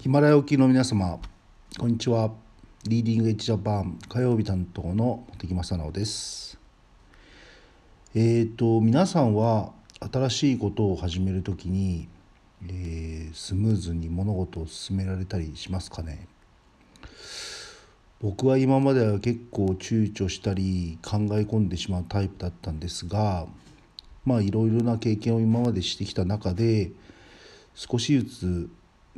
ヒマラヤ沖の皆様こんにちは。リーディングエッジジャパン火曜日担当の茂木正直です。えっ、ー、と皆さんは新しいことを始めるときに、えー、スムーズに物事を進められたりしますかね？僕は今までは結構躊躇したり考え込んでしまうタイプだったんですがまあいろいろな経験を今までしてきた中で少しずつ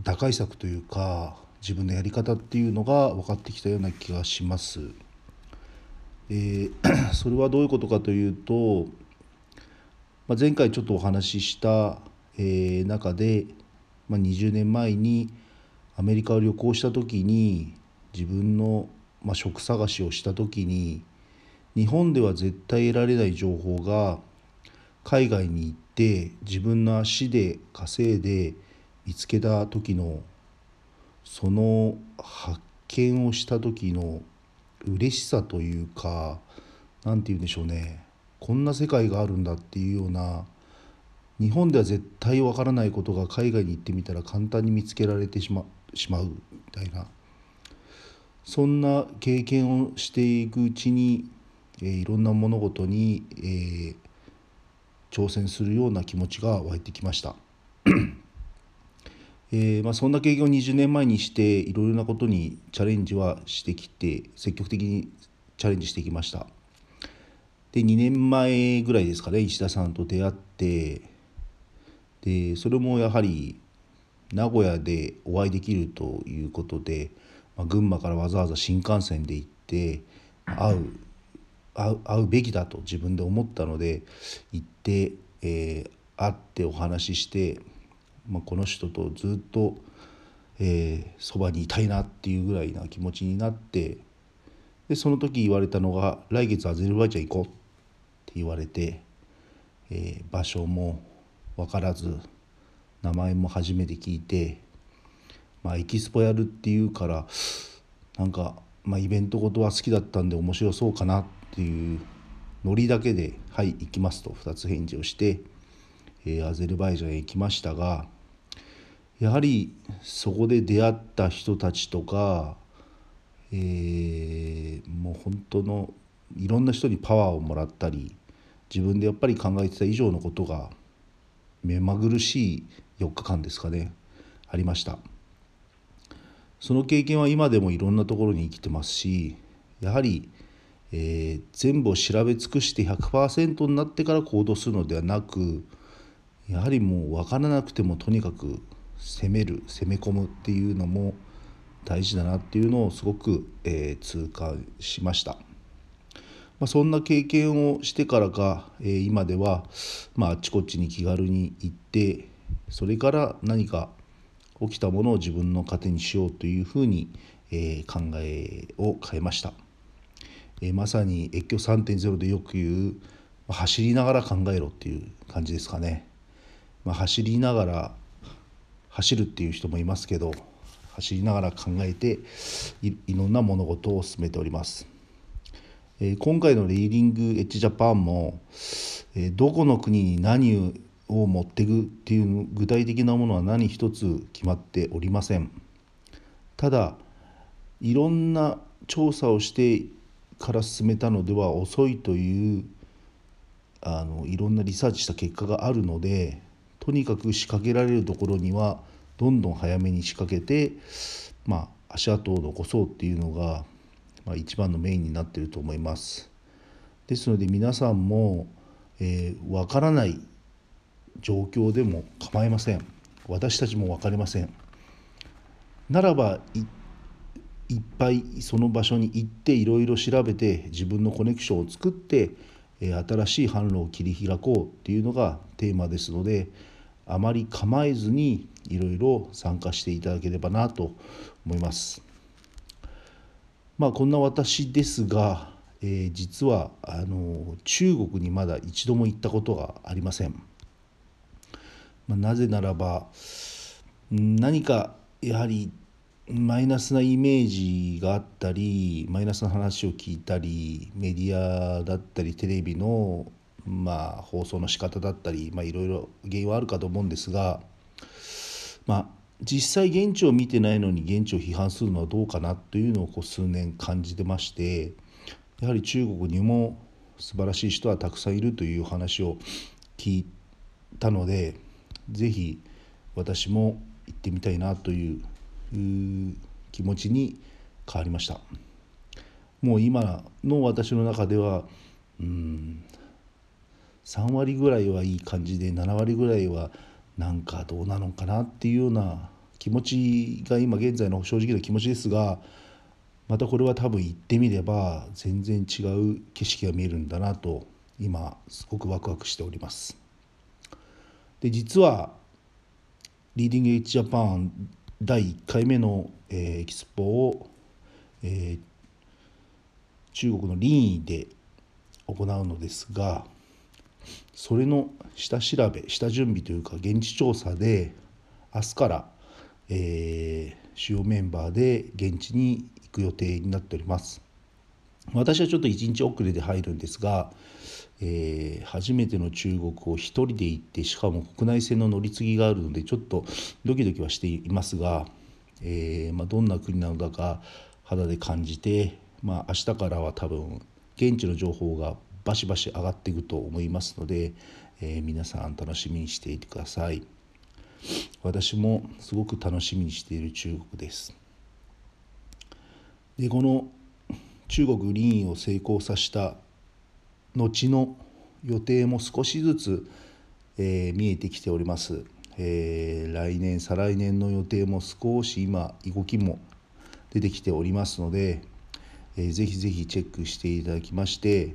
打開策というか自分のやり方っていうのが分かってきたような気がします。えー、それはどういうことかというと、まあ、前回ちょっとお話しした、えー、中で、まあ、20年前にアメリカを旅行した時に自分の、まあ、職探しをした時に日本では絶対得られない情報が海外に行って自分の足で稼いで見つけた時のその発見をした時の嬉しさというか何て言うんでしょうねこんな世界があるんだっていうような日本では絶対わからないことが海外に行ってみたら簡単に見つけられてしましまうみたいなそんな経験をしていくうちに、えー、いろんな物事に、えー、挑戦するような気持ちが湧いてきました。えー、まあ、そんな経験を20年前にしていろいろなことにチャレンジはしてきて積極的にチャレンジしてきました。で2年前ぐらいですかね石田さんと出会ってでそれもやはり名古屋でお会いできるということで、まあ、群馬からわざわざ新幹線で行って会う会う会うべきだと自分で思ったので行って、えー、会ってお話ししてまあ、この人とずっとえー、そばにいたいなっていうぐらいな気持ちになってでその時言われたのが「来月アゼルバイジャン行こう」って言われて、えー、場所も分からず名前も初めて聞いて、まあ、エキスポやるっていうからなんか、まあ、イベントごとは好きだったんで面白そうかなっていうノリだけで「はい行きます」と2つ返事をして、えー、アゼルバイジャンへ行きましたが。やはりそこで出会った人たちとか、えー、もう本当のいろんな人にパワーをもらったり自分でやっぱり考えてた以上のことが目まぐるしい4日間ですかねありました。その経験は今でもいろんなところに生きてますしやはり、えー、全部を調べ尽くして100%になってから行動するのではなくやはりもう分からなくてもとにかく攻める攻め込むっていうのも大事だなっていうのをすごく、えー、痛感しました。まあ、そんな経験をしてからか、えー、今では、まあ、あっちこっちに気軽に行ってそれから何か起きたものを自分の糧にしようというふうに、えー、考えを変えました、えー、まさに越境3.0でよく言う走りながら考えろっていう感じですかね、まあ、走りながら走るっていう人もいますけど走りながら考えていろんな物事を進めております。えー、今回のリーディングエッジジャパンも、えー、どこの国に何を持っていくっていう具体的なものは何一つ決まっておりません。ただいろんな調査をしてから進めたのでは遅いというあのいろんなリサーチした結果があるのでとにかく仕掛けられるところにはどんどん早めに仕掛けて、まあ、足跡を残そうっていうのが、まあ、一番のメインになっていると思います。ですので皆さんも、えー、分からない状況でも構いません。私たちも分かりません。ならばいっぱいその場所に行っていろいろ調べて自分のコネクションを作って新しい販路を切り開こうっていうのがテーマですのであまり構えずにいろいろ参加していただければなと思います。まあこんな私ですが、えー、実はあの中国にまだ一度も行ったことがありません。まあ、なぜならば何かやはりマイナスなイメージがあったりマイナスな話を聞いたりメディアだったりテレビのまあ放送の仕方だったり、まあ、いろいろ原因はあるかと思うんですが、まあ、実際現地を見てないのに現地を批判するのはどうかなというのをこう数年感じてましてやはり中国にも素晴らしい人はたくさんいるという話を聞いたので是非私も行ってみたいなという気持ちに変わりました。もう今の私の中ではうん3割ぐらいはいい感じで7割ぐらいはなんかどうなのかなっていうような気持ちが今現在の正直な気持ちですがまたこれは多分行ってみれば全然違う景色が見えるんだなと今すごくワクワクしております。で実はリーディングエッジジャパン第1回目の、えー、エキスポを、えー、中国の臨沂で行うのですがそれの下調べ下準備というか現地調査で明日から、えー、主要メンバーで現地に行く予定になっております。私はちょっと1日遅れで入るんですが、えー、初めての中国を1人で行ってしかも国内線の乗り継ぎがあるのでちょっとドキドキはしていますが、えー、まあ、どんな国なのか肌で感じて、まあ、明日からは多分現地の情報がバシバシ上がっていくと思いますので、えー、皆さん楽しみにしていてください。私もすごく楽しみにしている中国です。でこの中国臨沂を成功させた後の予定も少しずつ、えー、見えてきております、えー、来年再来年の予定も少し今動きも出てきておりますので、えー、ぜひぜひチェックしていただきまして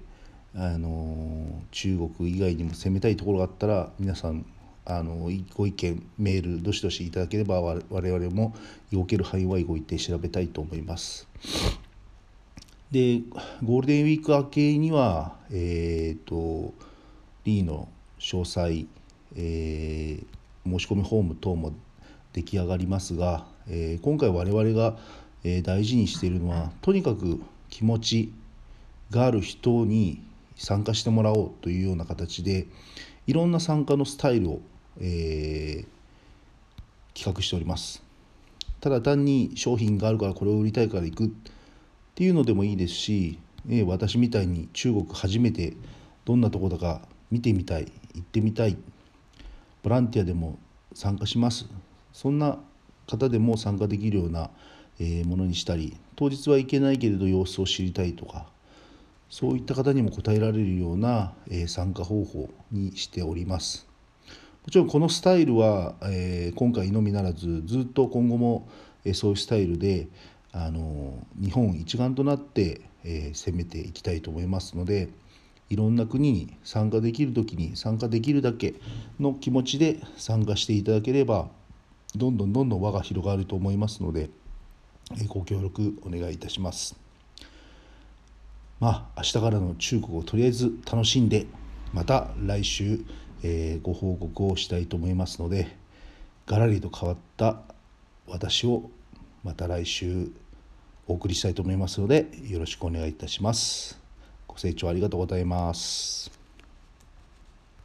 あの中国以外にも攻めたいところがあったら皆さんあのご意見メールどしどしいただければ我々も動ける範囲は動いて調べたいと思います。でゴールデンウィーク明けにはえっ、ー、とリーの詳細、えー、申し込みフォーム等も出来上がりますが、えー、今回我々が、え大事にしているのはとにかく気持ちがある人に参加してもらおうというような形でいろんな参加のスタイルを、えー、企画しております。ただ単に商品があるからこれを売りたいから行くっていうのでもいいですし、えー、私みたいに中国初めてどんなとこだか見てみたい行ってみたいボランティアでも参加します。そんな方でも参加できるような、えものにしたり当日は行けないけれど様子を知りたいとかそういった方にも応えられるような、え参加方法にしております。もちろんこのスタイルは、え今回のみならずずっと今後も、えそういうスタイルであの日本一丸となって、え攻めていきたいと思いますのでいろんな国に参加できる時に参加できるだけの気持ちで参加していただければどんどんどんどん輪が広がると思いますので、えご協力お願いいたします。まあ明日からの中国をとりあえず楽しんでまた来週、えー、ご報告をしたいと思いますのでがらりと変わった私をまた来週お送りしたいと思いますのでよろしくお願いいたします。ご清聴ありがとうございます。